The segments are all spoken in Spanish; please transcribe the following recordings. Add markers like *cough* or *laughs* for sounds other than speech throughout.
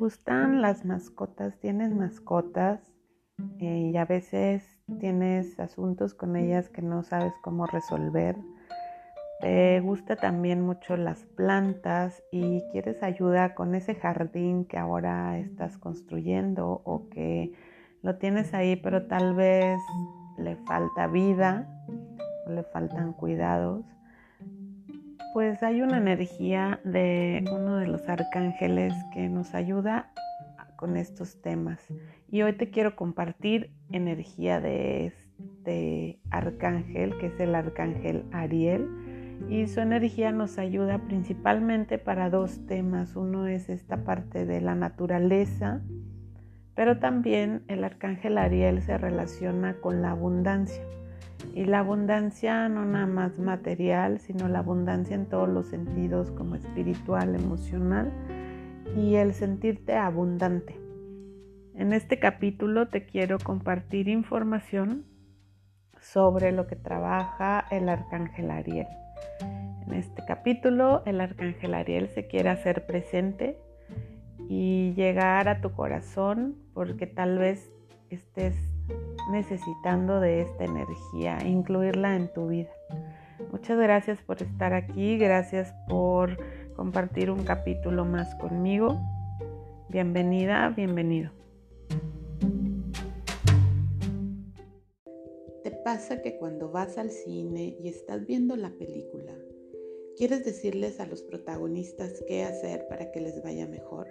gustan las mascotas? ¿Tienes mascotas? Eh, y a veces tienes asuntos con ellas que no sabes cómo resolver. Te gusta también mucho las plantas y quieres ayuda con ese jardín que ahora estás construyendo o que lo tienes ahí pero tal vez le falta vida o le faltan cuidados. Pues hay una energía de uno de los arcángeles que nos ayuda con estos temas. Y hoy te quiero compartir energía de este arcángel, que es el arcángel Ariel. Y su energía nos ayuda principalmente para dos temas. Uno es esta parte de la naturaleza, pero también el arcángel Ariel se relaciona con la abundancia. Y la abundancia no nada más material, sino la abundancia en todos los sentidos como espiritual, emocional y el sentirte abundante. En este capítulo te quiero compartir información sobre lo que trabaja el arcángel Ariel. En este capítulo el arcángel Ariel se quiere hacer presente y llegar a tu corazón porque tal vez estés necesitando de esta energía, incluirla en tu vida. Muchas gracias por estar aquí, gracias por compartir un capítulo más conmigo. Bienvenida, bienvenido. ¿Te pasa que cuando vas al cine y estás viendo la película, quieres decirles a los protagonistas qué hacer para que les vaya mejor?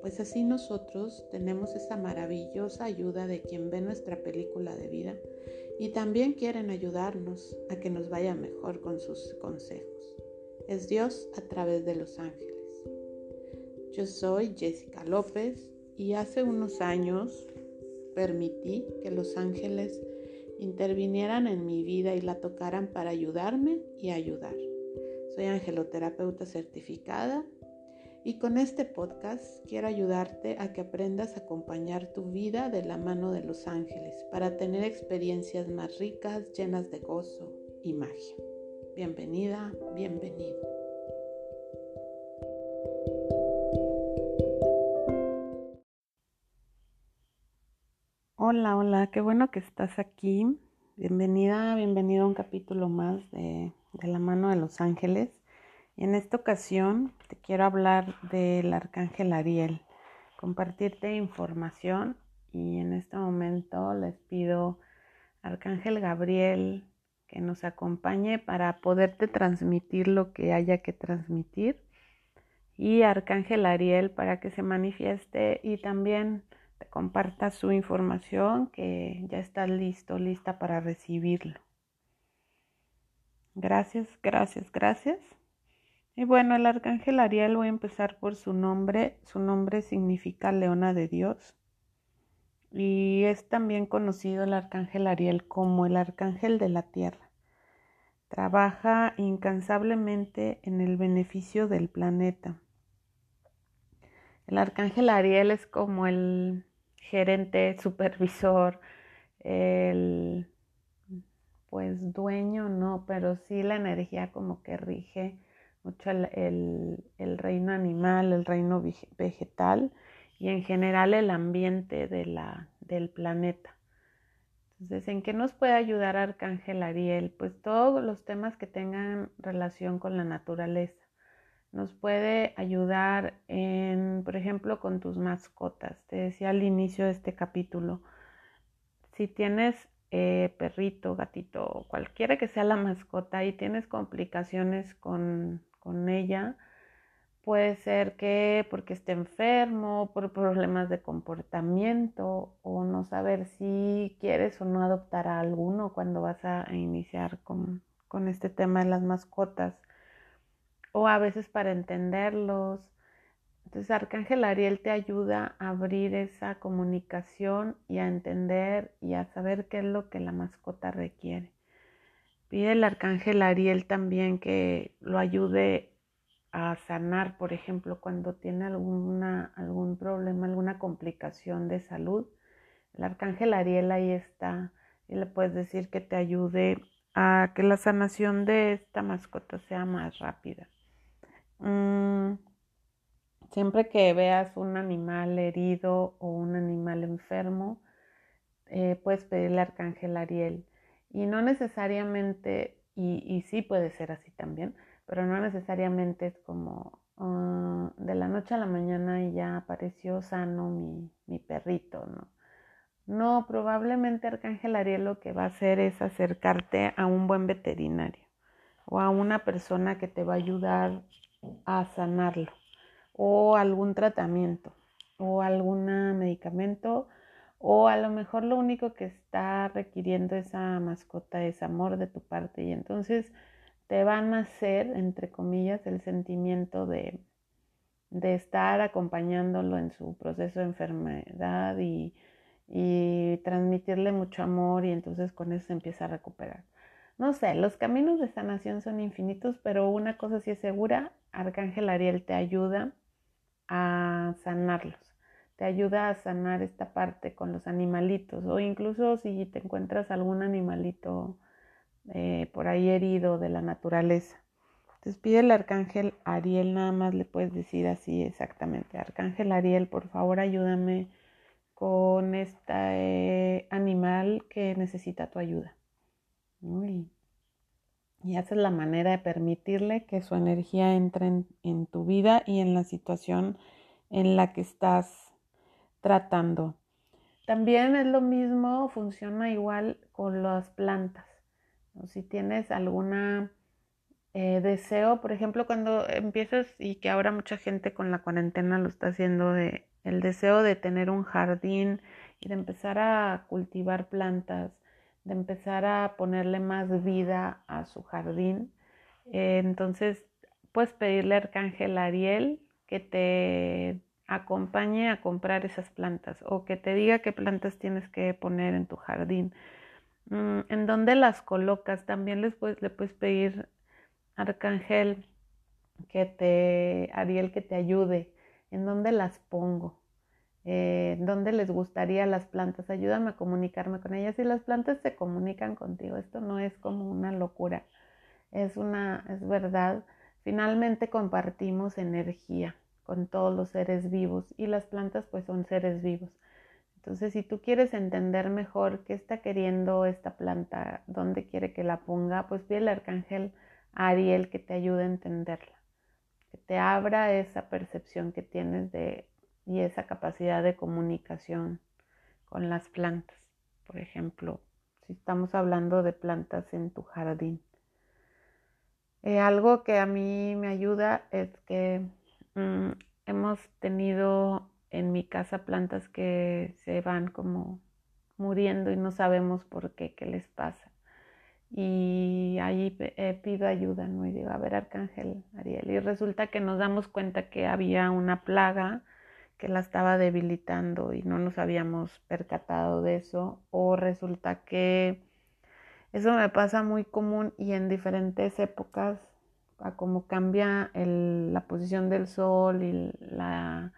Pues así nosotros tenemos esa maravillosa ayuda de quien ve nuestra película de vida y también quieren ayudarnos a que nos vaya mejor con sus consejos. Es Dios a través de los ángeles. Yo soy Jessica López y hace unos años permití que los ángeles intervinieran en mi vida y la tocaran para ayudarme y ayudar. Soy angeloterapeuta certificada y con este podcast quiero ayudarte a que aprendas a acompañar tu vida de la mano de los ángeles para tener experiencias más ricas, llenas de gozo y magia. Bienvenida, bienvenido. Hola, hola, qué bueno que estás aquí. Bienvenida, bienvenido a un capítulo más de, de la mano de los ángeles. En esta ocasión te quiero hablar del arcángel Ariel, compartirte información y en este momento les pido arcángel Gabriel que nos acompañe para poderte transmitir lo que haya que transmitir y arcángel Ariel para que se manifieste y también te comparta su información que ya está listo, lista para recibirlo. Gracias, gracias, gracias. Y bueno, el arcángel Ariel, voy a empezar por su nombre. Su nombre significa leona de Dios. Y es también conocido el arcángel Ariel como el arcángel de la tierra. Trabaja incansablemente en el beneficio del planeta. El arcángel Ariel es como el gerente, supervisor, el pues dueño, no, pero sí la energía como que rige mucho el, reino animal, el reino vegetal y en general el ambiente de la, del planeta. Entonces, ¿en qué nos puede ayudar Arcángel Ariel? Pues todos los temas que tengan relación con la naturaleza. Nos puede ayudar en, por ejemplo, con tus mascotas. Te decía al inicio de este capítulo, si tienes eh, perrito, gatito, cualquiera que sea la mascota y tienes complicaciones con con ella. Puede ser que porque esté enfermo, por problemas de comportamiento o no saber si quieres o no adoptar a alguno cuando vas a iniciar con, con este tema de las mascotas. O a veces para entenderlos. Entonces Arcángel Ariel te ayuda a abrir esa comunicación y a entender y a saber qué es lo que la mascota requiere. Pide el arcángel Ariel también que lo ayude a sanar, por ejemplo, cuando tiene alguna, algún problema, alguna complicación de salud. El arcángel Ariel ahí está y le puedes decir que te ayude a que la sanación de esta mascota sea más rápida. Mm, Siempre que veas un animal herido o un animal enfermo, eh, puedes pedirle Arcángel Ariel. Y no necesariamente, y, sí puede ser así también, pero no necesariamente es como ah, de la noche a la mañana y ya apareció sano mi, mi perrito, ¿no? No, probablemente Arcángel Ariel lo que va a hacer es acercarte a un buen veterinario o a una persona que te va a ayudar a sanarlo o algún tratamiento o algún medicamento o a lo mejor lo único que está requiriendo esa mascota es amor de tu parte y entonces te van a hacer, entre comillas, el sentimiento de, de estar acompañándolo en su proceso de enfermedad y, y transmitirle mucho amor y entonces con eso se empieza a recuperar. No sé, los caminos de sanación son infinitos, pero una cosa sí es segura, Arcángel Ariel te ayuda a sanarlos, te ayuda a sanar esta parte con los animalitos o incluso si te encuentras algún animalito eh, por ahí herido de la naturaleza. Entonces pide el arcángel Ariel, nada más le puedes decir así exactamente, arcángel Ariel, por favor ayúdame con este animal que necesita tu ayuda. Y esa es la manera de permitirle que su energía entre en, tu vida y en la situación en la que estás tratando. También es lo mismo, funciona igual con las plantas. Si tienes alguna eh, deseo, por ejemplo, cuando empiezas y que ahora mucha gente con la cuarentena lo está haciendo el deseo de tener un jardín y de empezar a cultivar plantas, de empezar a ponerle más vida a su jardín. Eh, entonces, puedes pedirle a Arcángel Ariel que te acompañe a comprar esas plantas o que te diga qué plantas tienes que poner en tu jardín. Mm, en dónde las colocas, también les puedes, le puedes pedir Arcángel que te, Ariel que te ayude, en dónde las pongo eh, dónde les gustaría las plantas, ayúdame a comunicarme con ellas y las plantas se comunican contigo. Esto no es como una locura, es una, es verdad. Finalmente compartimos energía con todos los seres vivos y las plantas pues son seres vivos. Entonces, si tú quieres entender mejor qué está queriendo esta planta, dónde quiere que la ponga, pues pide al arcángel Ariel que te ayude a entenderla, que te abra esa percepción que tienes de y esa capacidad de comunicación con las plantas. Por ejemplo, si estamos hablando de plantas en tu jardín. Eh, algo que a mí me ayuda es que mm, hemos tenido en mi casa plantas que se van como muriendo y no sabemos por qué, qué les pasa. Y ahí eh, pido ayuda, ¿no? Y digo, a ver, Arcángel Ariel. Y resulta que nos damos cuenta que había una plaga que la estaba debilitando y no nos habíamos percatado de eso o resulta que eso me pasa muy común y en diferentes épocas a cómo cambia la posición del sol y la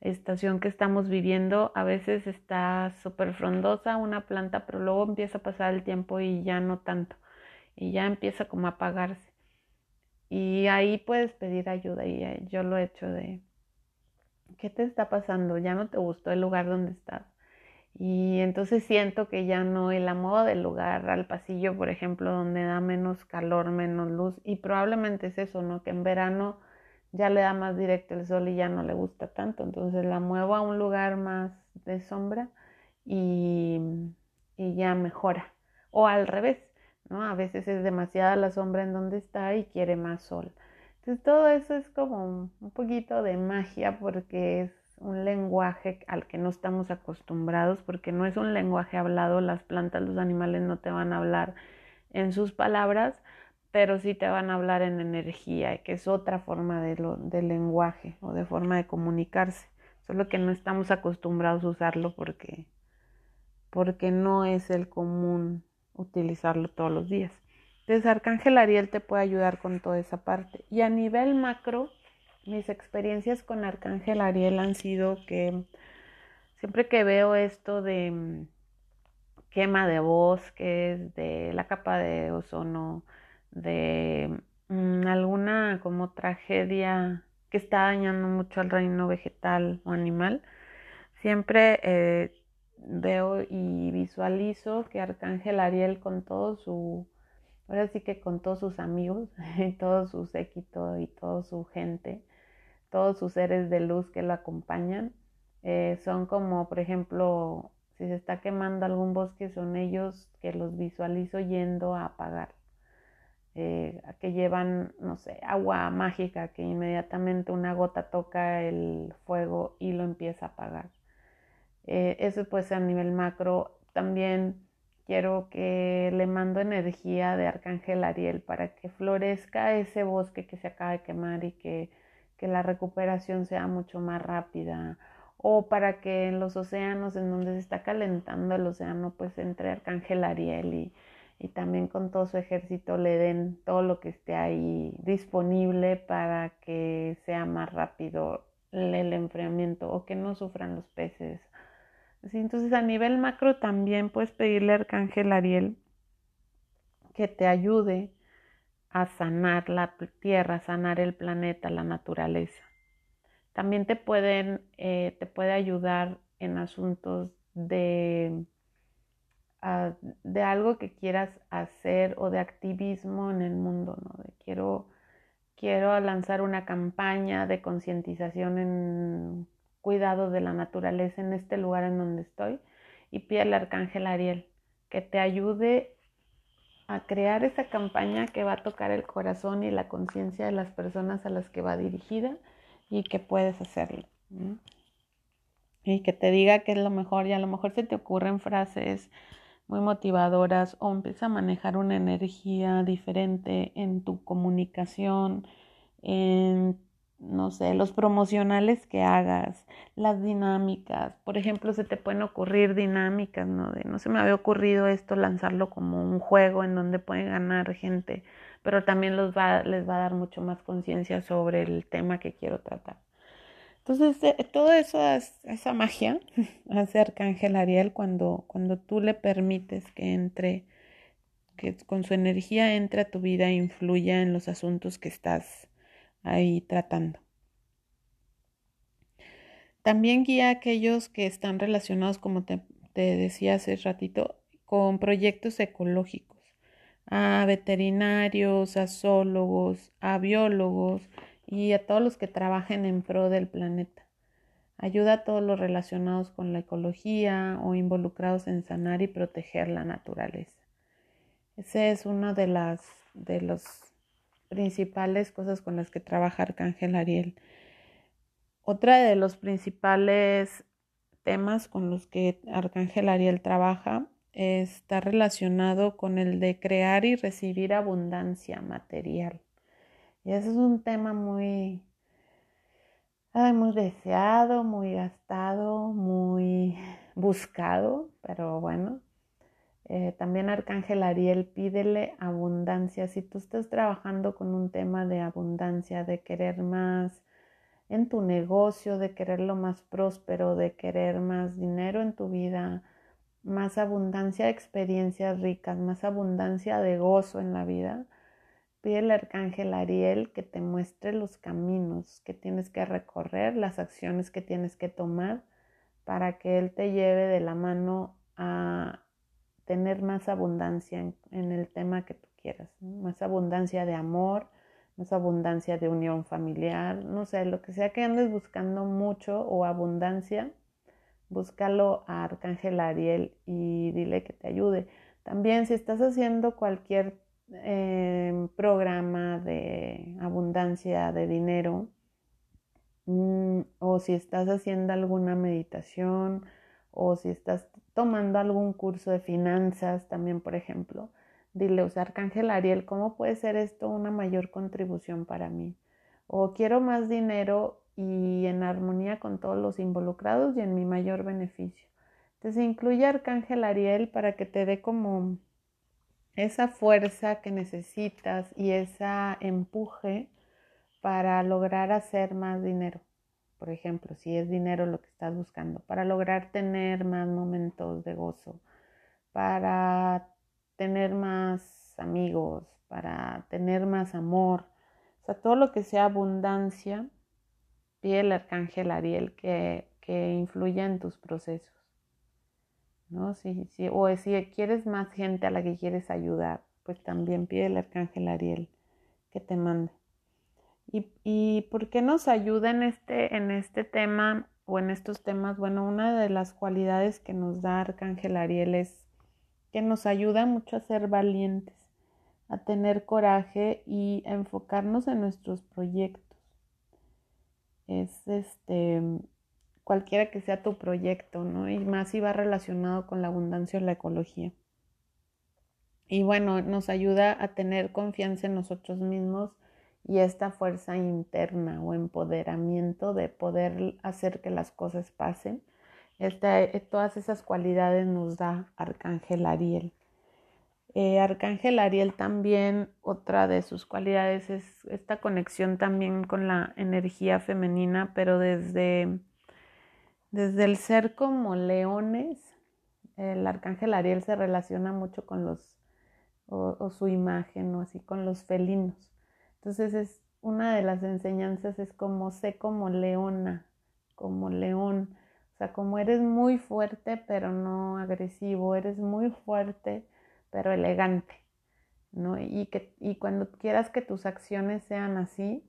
estación que estamos viviendo a veces está súper frondosa una planta pero luego empieza a pasar el tiempo y ya no tanto y ya empieza como a apagarse y ahí puedes pedir ayuda y eh, yo lo he hecho de ¿qué te está pasando? Ya no te gustó el lugar donde estás. Y entonces siento que ya no el moda del lugar al pasillo, por ejemplo, donde da menos calor, menos luz. Y probablemente es eso, ¿no? Que en verano ya le da más directo el sol y ya no le gusta tanto. Entonces la muevo a un lugar más de sombra y, y ya mejora. O al revés, ¿no? A veces es demasiada la sombra en donde está y quiere más sol. Entonces todo eso es como un poquito de magia porque es un lenguaje al que no estamos acostumbrados, porque no es un lenguaje hablado, las plantas, los animales no te van a hablar en sus palabras, pero sí te van a hablar en energía, que es otra forma de, lenguaje o de forma de comunicarse, solo que no estamos acostumbrados a usarlo porque, porque no es el común utilizarlo todos los días. Entonces, Arcángel Ariel te puede ayudar con toda esa parte. Y a nivel macro, mis experiencias con Arcángel Ariel han sido que siempre que veo esto de mm, quema de bosques, de la capa de ozono, de mm, alguna como tragedia que está dañando mucho al reino vegetal o animal, siempre eh, veo y visualizo que Arcángel Ariel con todo su, ahora sí que con todos sus amigos, *laughs* y todo su séquito y toda su gente, todos sus seres de luz que lo acompañan, eh, son como, por ejemplo, si se está quemando algún bosque, son ellos que los visualizo yendo a apagar. Eh, que llevan, no sé, agua mágica, que inmediatamente una gota toca el fuego y lo empieza a apagar. Eh, eso pues a nivel macro. También quiero que le mando energía de Arcángel Ariel para que florezca ese bosque que se acaba de quemar y que, que la recuperación sea mucho más rápida o para que en los océanos en donde se está calentando el océano pues entre Arcángel Ariel y, y también con todo su ejército le den todo lo que esté ahí disponible para que sea más rápido el enfriamiento o que no sufran los peces. entonces a nivel macro también puedes pedirle a Arcángel Ariel que te ayude a sanar la tierra, sanar el planeta, la naturaleza. También te pueden, eh, te puede ayudar en asuntos de, ah, de algo que quieras hacer o de activismo en el mundo, ¿no? Quiero, quiero lanzar una campaña de concientización en cuidado de la naturaleza en este lugar en donde estoy y pide al arcángel Ariel que te ayude a crear esa campaña que va a tocar el corazón y la conciencia de las personas a las que va dirigida y que puedes hacerlo. Y que te diga que es lo mejor y a lo mejor se te ocurren frases muy motivadoras o empieza a manejar una energía diferente en tu comunicación, en, no sé, los promocionales que hagas, las dinámicas. Por ejemplo, se te pueden ocurrir dinámicas, ¿no? De, no se me había ocurrido esto, lanzarlo como un juego en donde pueden ganar gente pero también les va a dar mucho más conciencia sobre el tema que quiero tratar. Entonces, eh, todo eso, esa magia *laughs* hace Arcángel Ariel cuando, cuando tú le permites que entre, que con su energía entre a tu vida e influya en los asuntos que estás ahí tratando. También guía a aquellos que están relacionados, como te, decía hace ratito, con proyectos ecológicos a veterinarios, a zoólogos, a biólogos y a todos los que trabajen en pro del planeta. Ayuda a todos los relacionados con la ecología o involucrados en sanar y proteger la naturaleza. Esa es una de las de las principales cosas con las que trabaja Arcángel Ariel. Otra de los principales temas con los que Arcángel Ariel trabaja está relacionado con el de crear y recibir abundancia material. Y eso es un tema muy, muy deseado, muy gastado, muy buscado, pero bueno. Eh, también Arcángel Ariel pídele abundancia. Si tú estás trabajando con un tema de abundancia, de querer más en tu negocio, de querer lo más próspero, de querer más dinero en tu vida, más abundancia de experiencias ricas, más abundancia de gozo en la vida, pide al arcángel Ariel que te muestre los caminos que tienes que recorrer, las acciones que tienes que tomar para que Él te lleve de la mano a tener más abundancia en, el tema que tú quieras, más abundancia de amor, más abundancia de unión familiar, no sé, lo que sea que andes buscando mucho o abundancia, búscalo a Arcángel Ariel y dile que te ayude. También si estás haciendo cualquier em, programa de abundancia de dinero mm, o si estás haciendo alguna meditación o si estás tomando algún curso de finanzas también, por ejemplo, dile, sea, Arcángel Ariel, ¿cómo puede ser esto una mayor contribución para mí? O quiero más dinero y en armonía con todos los involucrados y en mi mayor beneficio. Entonces incluye Arcángel Ariel para que te dé como esa fuerza que necesitas y esa empuje para lograr hacer más dinero. Por ejemplo, si es dinero lo que estás buscando, para lograr tener más momentos de gozo, para tener más amigos, para tener más amor, o sea, todo lo que sea abundancia pide el arcángel Ariel que, que influya en tus procesos. ¿no? Si, si, o si quieres más gente a la que quieres ayudar, pues también pide el arcángel Ariel que te mande. ¿Y, por qué nos ayuda en este, en este tema o en estos temas? Bueno, una de las cualidades que nos da arcángel Ariel es que nos ayuda mucho a ser valientes, a tener coraje y a enfocarnos en nuestros proyectos. Es este cualquiera que sea tu proyecto, ¿no? Y más si va relacionado con la abundancia o la ecología. Y bueno, nos ayuda a tener confianza en nosotros mismos y esta fuerza interna o empoderamiento de poder hacer que las cosas pasen eh, todas esas cualidades nos da Arcángel Ariel. Eh, Arcángel Ariel también, otra de sus cualidades es esta conexión también con la energía femenina, pero desde, desde el ser como leones, el Arcángel Ariel se relaciona mucho con los, o su imagen, o así con los felinos. Entonces es una de las enseñanzas es como sé como leona, como león o sea, como eres muy fuerte pero no agresivo, eres muy fuerte pero elegante, ¿no? Y, que, y cuando quieras que tus acciones sean así,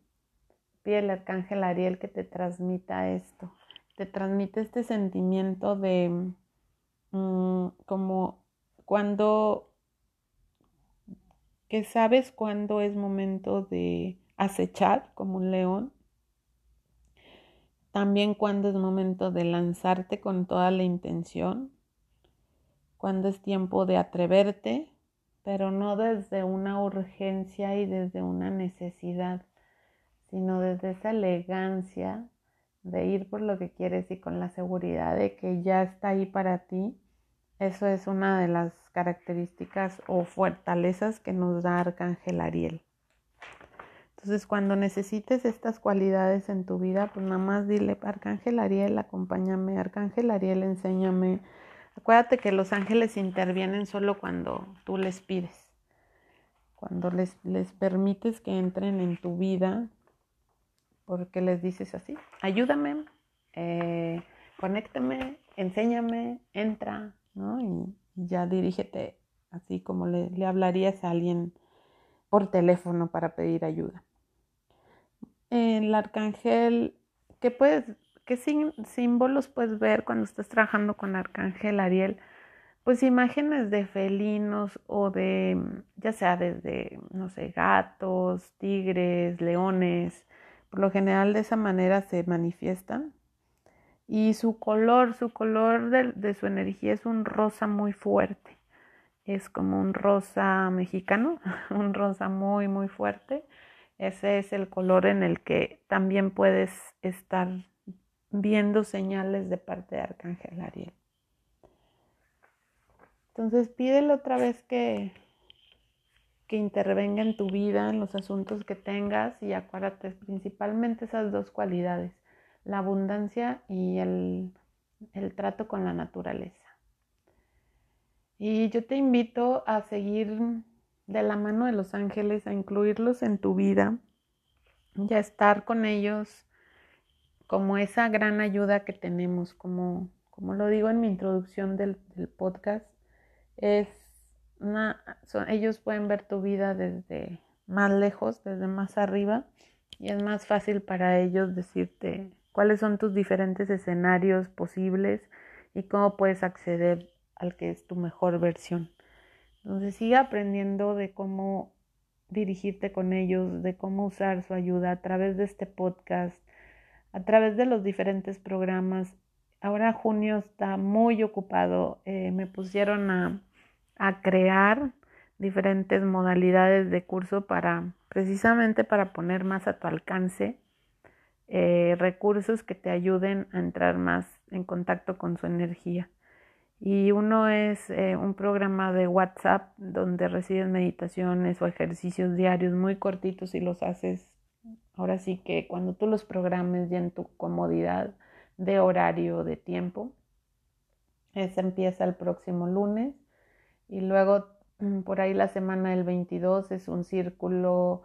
pide el arcángel Ariel que te transmita esto, te transmite este sentimiento de mm, como cuando, que sabes cuándo es momento de acechar como un león también cuando es momento de lanzarte con toda la intención, cuando es tiempo de atreverte, pero no desde una urgencia y desde una necesidad, sino desde esa elegancia de ir por lo que quieres y con la seguridad de que ya está ahí para ti. Eso es una de las características o fortalezas que nos da Arcángel Ariel. Entonces, cuando necesites estas cualidades en tu vida, pues nada más dile, Arcángel Ariel, acompáñame, Arcángel Ariel, enséñame. Acuérdate que los ángeles intervienen solo cuando tú les pides, cuando les, les permites que entren en tu vida, porque les dices así, ayúdame, eh, conéctame, enséñame, entra, ¿no? Y, ya dirígete así como le, hablarías a alguien por teléfono para pedir ayuda el arcángel, ¿qué, puedes, qué símbolos puedes ver cuando estás trabajando con arcángel Ariel? Pues imágenes de felinos o de, ya sea desde, no sé, gatos, tigres, leones. Por lo general de esa manera se manifiestan. Y su color, su color de, su energía es un rosa muy fuerte. Es como un rosa mexicano, *laughs* un rosa muy, muy fuerte ese es el color en el que también puedes estar viendo señales de parte de Arcángel Ariel. Entonces pídele otra vez que, que intervenga en tu vida, en los asuntos que tengas y acuérdate principalmente esas dos cualidades, la abundancia y el, el trato con la naturaleza. Y yo te invito a seguir de la mano de los ángeles, a incluirlos en tu vida y a estar con ellos como esa gran ayuda que tenemos, como, como lo digo en mi introducción del, podcast, es una, ellos pueden ver tu vida desde más lejos, desde más arriba, y es más fácil para ellos decirte cuáles son tus diferentes escenarios posibles y cómo puedes acceder al que es tu mejor versión. Entonces sigue aprendiendo de cómo dirigirte con ellos, de cómo usar su ayuda a través de este podcast, a través de los diferentes programas. Ahora junio está muy ocupado. Eh, me pusieron a, a crear diferentes modalidades de curso para precisamente para poner más a tu alcance eh, recursos que te ayuden a entrar más en contacto con su energía y uno es eh, un programa de WhatsApp donde recibes meditaciones o ejercicios diarios muy cortitos y los haces ahora sí que cuando tú los programes ya en tu comodidad de horario de tiempo. Ese empieza el próximo lunes y luego mm, por ahí la semana del 22 es un círculo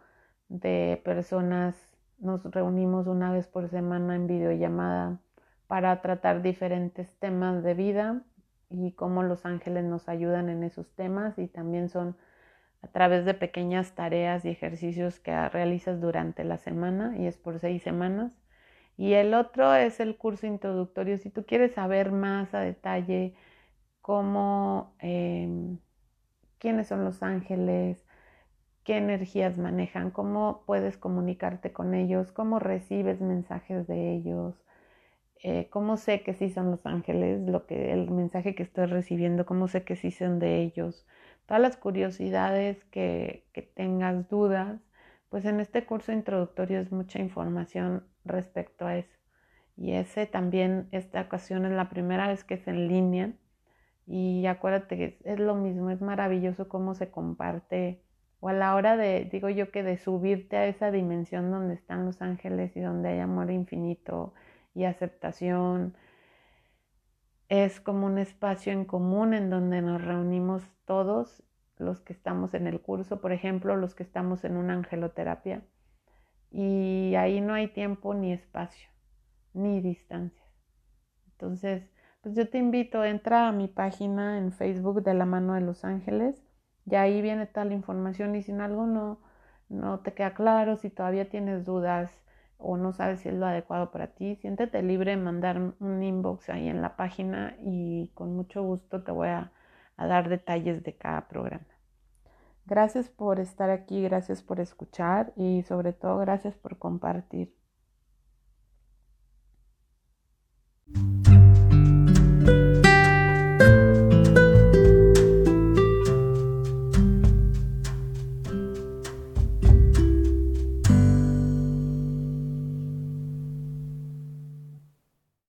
de personas nos reunimos una vez por semana en videollamada para tratar diferentes temas de vida y cómo los ángeles nos ayudan en esos temas y también son a través de pequeñas tareas y ejercicios que realizas durante la semana y es por seis semanas. Y el otro es el curso introductorio. Si tú quieres saber más a detalle cómo, em, quiénes son los ángeles, qué energías manejan, cómo puedes comunicarte con ellos, cómo recibes mensajes de ellos, eh, cómo sé que sí son los ángeles, lo que el mensaje que estoy recibiendo, cómo sé que sí son de ellos, todas las curiosidades que, tengas dudas, pues en este curso introductorio es mucha información respecto a eso. Y ese también, esta ocasión es la primera vez que es en línea. Y acuérdate que es lo mismo, es maravilloso cómo se comparte, o a la hora de, digo yo que de subirte a esa dimensión donde están los ángeles y donde hay amor infinito y aceptación. Es como un espacio en común en donde nos reunimos todos los que estamos en el curso, por ejemplo, los que estamos en una angeloterapia. Y ahí no hay tiempo ni espacio, ni distancias. Entonces, pues yo te invito, entra a mi página en Facebook de la mano de los ángeles y ahí viene toda la información y si en algo no, no te queda claro, si todavía tienes dudas, o no sabes si es lo adecuado para ti, siéntete libre de mandar un inbox ahí en la página y con mucho gusto te voy a, a dar detalles de cada programa. Gracias por estar aquí, gracias por escuchar y sobre todo gracias por compartir.